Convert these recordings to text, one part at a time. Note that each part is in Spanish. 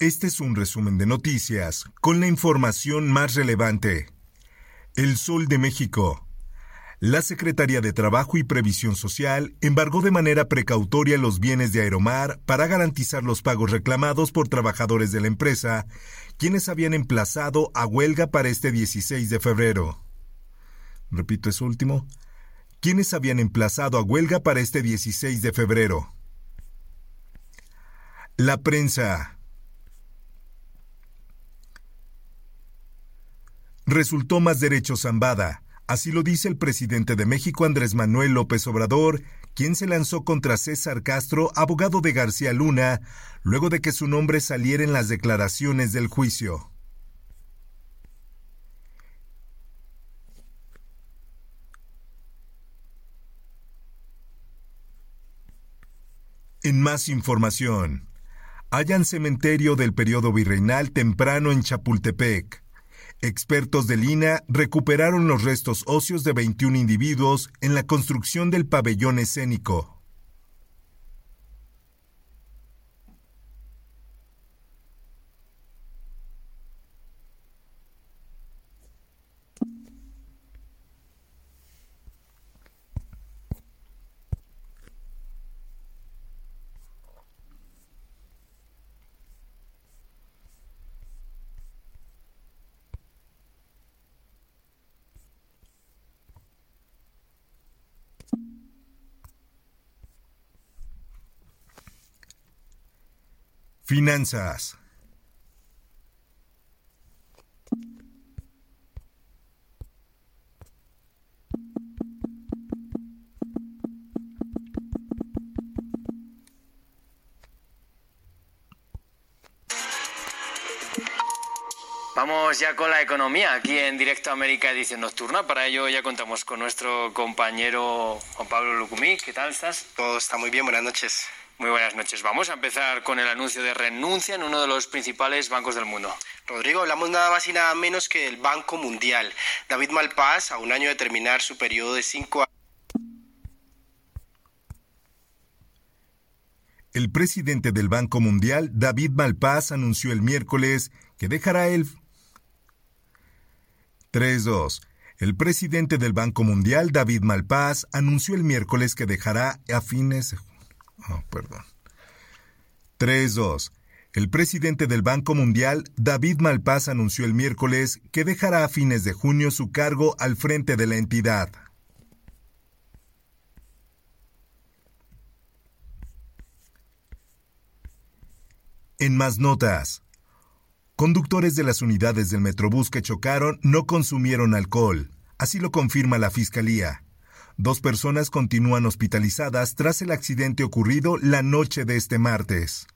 Este es un resumen de noticias con la información más relevante. El Sol de México. La Secretaría de Trabajo y Previsión Social embargó de manera precautoria los bienes de Aeromar para garantizar los pagos reclamados por trabajadores de la empresa, quienes habían emplazado a huelga para este 16 de febrero. Repito eso último. Quienes habían emplazado a huelga para este 16 de febrero. La prensa. Resultó más derecho Zambada. Así lo dice el presidente de México Andrés Manuel López Obrador, quien se lanzó contra César Castro, abogado de García Luna, luego de que su nombre saliera en las declaraciones del juicio. En más información, hallan cementerio del periodo virreinal temprano en Chapultepec. Expertos del INA recuperaron los restos óseos de 21 individuos en la construcción del pabellón escénico. Finanzas. Vamos ya con la economía aquí en Directo América Edición Nocturna. Para ello ya contamos con nuestro compañero Juan Pablo Lucumí. ¿Qué tal estás? Todo está muy bien, buenas noches. Muy buenas noches. Vamos a empezar con el anuncio de renuncia en uno de los principales bancos del mundo. Rodrigo, hablamos nada más y nada menos que del Banco Mundial. David Malpaz, a un año de terminar su periodo de cinco años. El presidente del Banco Mundial, David Malpaz, anunció el miércoles que dejará el 3-2. El presidente del Banco Mundial, David Malpaz, anunció el miércoles que dejará a fines Oh, perdón. 3-2. El presidente del Banco Mundial, David Malpaz, anunció el miércoles que dejará a fines de junio su cargo al frente de la entidad. En más notas. Conductores de las unidades del Metrobús que chocaron no consumieron alcohol. Así lo confirma la Fiscalía. Dos personas continúan hospitalizadas tras el accidente ocurrido la noche de este martes.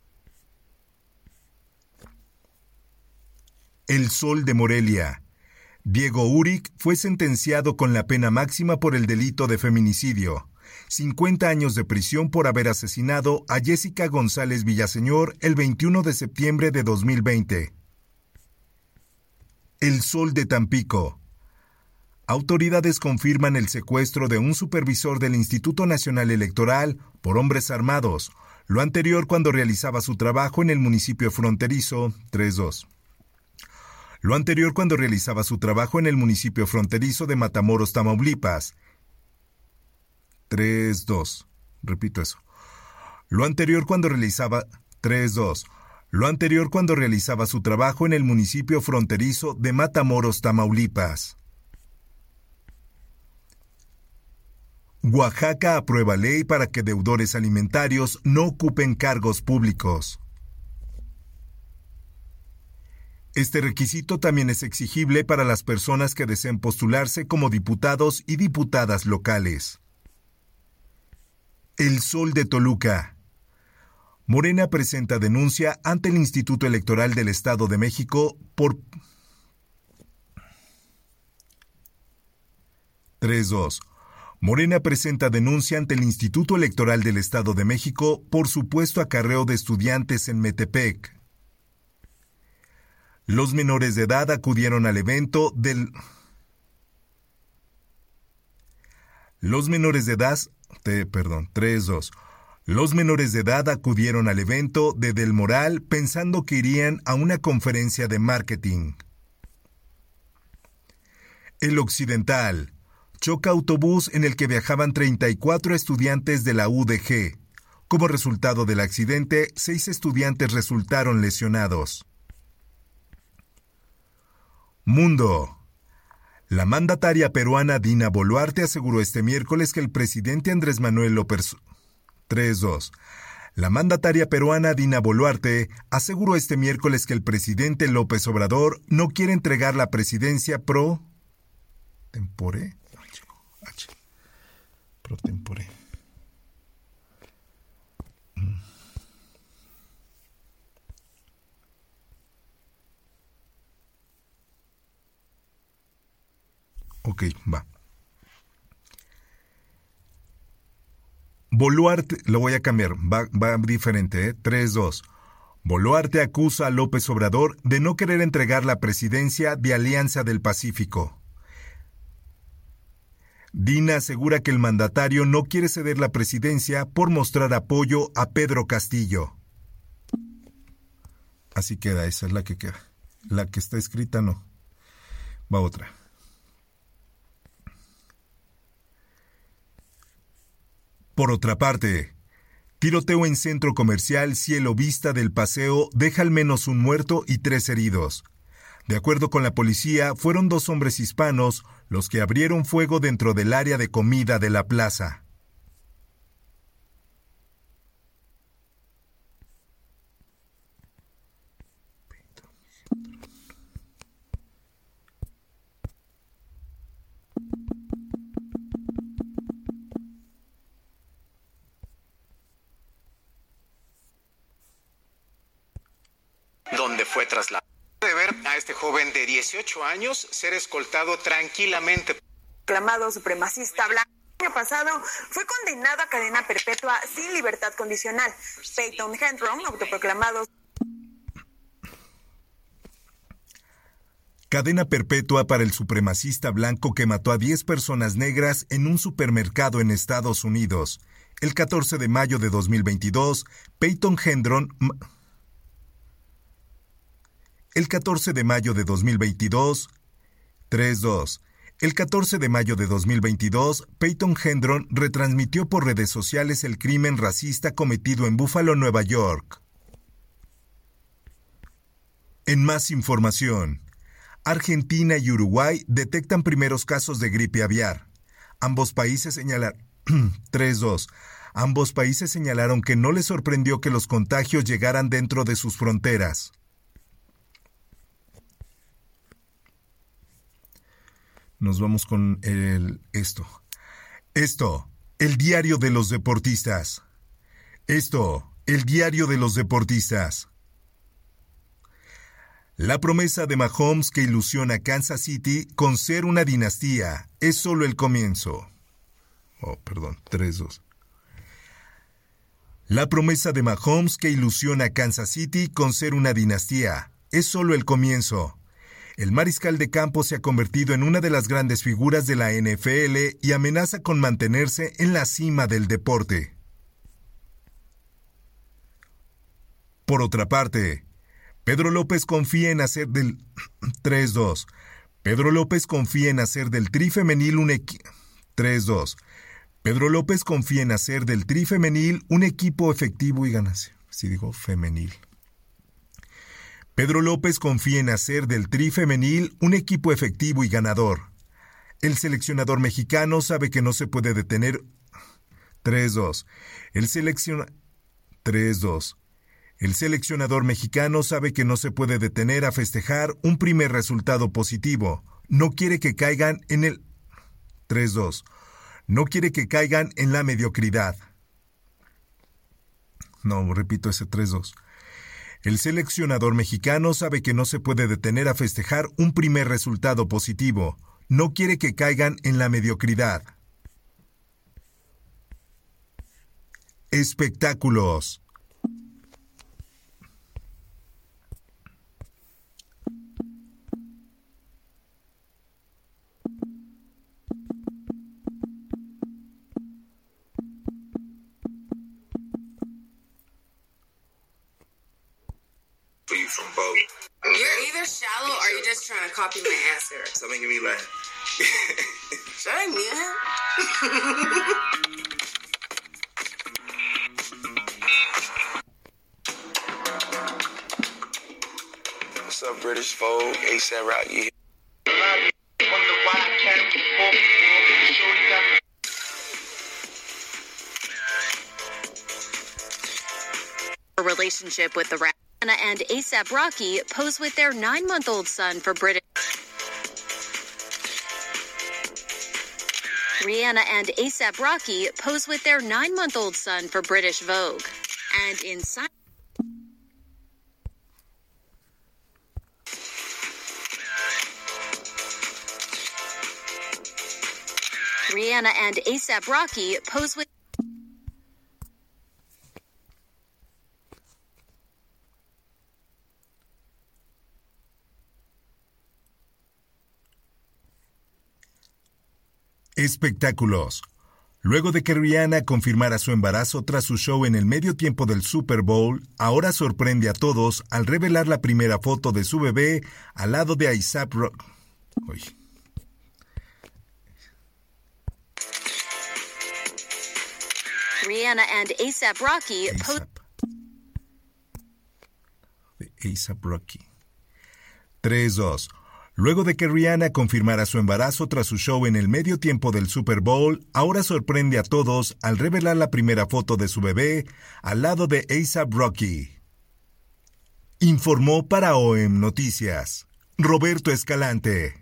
El Sol de Morelia. Diego Uric fue sentenciado con la pena máxima por el delito de feminicidio. 50 años de prisión por haber asesinado a Jessica González Villaseñor el 21 de septiembre de 2020. El Sol de Tampico. Autoridades confirman el secuestro de un supervisor del Instituto Nacional Electoral por hombres armados, lo anterior cuando realizaba su trabajo en el municipio fronterizo 32. Lo anterior cuando realizaba su trabajo en el municipio fronterizo de Matamoros, Tamaulipas. 3-2. Repito eso. Lo anterior cuando realizaba 3-2. Lo anterior cuando realizaba su trabajo en el municipio fronterizo de Matamoros, Tamaulipas. Oaxaca aprueba ley para que deudores alimentarios no ocupen cargos públicos. Este requisito también es exigible para las personas que deseen postularse como diputados y diputadas locales. El Sol de Toluca. Morena presenta denuncia ante el Instituto Electoral del Estado de México por 3.2. Morena presenta denuncia ante el Instituto Electoral del Estado de México por supuesto acarreo de estudiantes en Metepec. Los menores de edad acudieron al evento del... Los menores de edad... perdón, 3-2. Los menores de edad acudieron al evento de Del Moral pensando que irían a una conferencia de marketing. El Occidental choca autobús en el que viajaban 34 estudiantes de la UDG. Como resultado del accidente, seis estudiantes resultaron lesionados. Mundo. La mandataria peruana Dina Boluarte aseguró este miércoles que el presidente Andrés Manuel López 3-2. La mandataria peruana Dina Boluarte aseguró este miércoles que el presidente López Obrador no quiere entregar la presidencia pro tempore pro tempore Ok, va. Boluarte, lo voy a cambiar, va, va diferente, ¿eh? 3-2. Boluarte acusa a López Obrador de no querer entregar la presidencia de Alianza del Pacífico. Dina asegura que el mandatario no quiere ceder la presidencia por mostrar apoyo a Pedro Castillo. Así queda, esa es la que queda. La que está escrita no. Va otra. Por otra parte, tiroteo en centro comercial Cielo Vista del Paseo deja al menos un muerto y tres heridos. De acuerdo con la policía, fueron dos hombres hispanos los que abrieron fuego dentro del área de comida de la plaza. donde fue trasladado. De ver a este joven de 18 años ser escoltado tranquilamente. Proclamado supremacista blanco. El año pasado fue condenado a cadena perpetua sin libertad condicional. Peyton Hendron, autoproclamado. Cadena perpetua para el supremacista blanco que mató a 10 personas negras en un supermercado en Estados Unidos. El 14 de mayo de 2022, Peyton Hendron el 14 de mayo de 2022, 3.2. El 14 de mayo de 2022, Peyton Hendron retransmitió por redes sociales el crimen racista cometido en Buffalo, Nueva York. En más información, Argentina y Uruguay detectan primeros casos de gripe aviar. Ambos países señalaron 3.2. Ambos países señalaron que no les sorprendió que los contagios llegaran dentro de sus fronteras. Nos vamos con el, esto. Esto, el diario de los deportistas. Esto, el diario de los deportistas. La promesa de Mahomes que ilusiona a Kansas City con ser una dinastía es solo el comienzo. Oh, perdón, 3-2. La promesa de Mahomes que ilusiona a Kansas City con ser una dinastía es solo el comienzo el mariscal de campo se ha convertido en una de las grandes figuras de la NFL y amenaza con mantenerse en la cima del deporte. Por otra parte, Pedro López confía en hacer del 3-2. Pedro López confía en hacer del tri femenil un equipo 3-2. Pedro López confía en hacer del tri femenil un equipo efectivo y ganase. Si digo femenil. Pedro López confía en hacer del Tri femenil un equipo efectivo y ganador. El seleccionador mexicano sabe que no se puede detener 3-2. El selecciona 3-2. El seleccionador mexicano sabe que no se puede detener a festejar un primer resultado positivo. No quiere que caigan en el 3-2. No quiere que caigan en la mediocridad. No, repito ese 3-2. El seleccionador mexicano sabe que no se puede detener a festejar un primer resultado positivo. No quiere que caigan en la mediocridad. Espectáculos. Either shallow or are you're just trying to copy my answer. Stop making me laugh. Should I mute him? What's up, British Vogue? ASAP Rocky. A relationship with the rap. Rihanna and ASAP Rocky pose with their nine month old son for British. Rihanna and ASAP Rocky pose with their nine month old son for British Vogue. And inside. Rihanna and ASAP Rocky pose with. Espectáculos. Luego de que Rihanna confirmara su embarazo tras su show en el medio tiempo del Super Bowl, ahora sorprende a todos al revelar la primera foto de su bebé al lado de ASAP Rock. Uy. Rihanna and ASAP Rocky pose. ASAP Rocky. 3-2. Luego de que Rihanna confirmara su embarazo tras su show en el medio tiempo del Super Bowl, ahora sorprende a todos al revelar la primera foto de su bebé al lado de ASAP Rocky. Informó para OEM Noticias Roberto Escalante.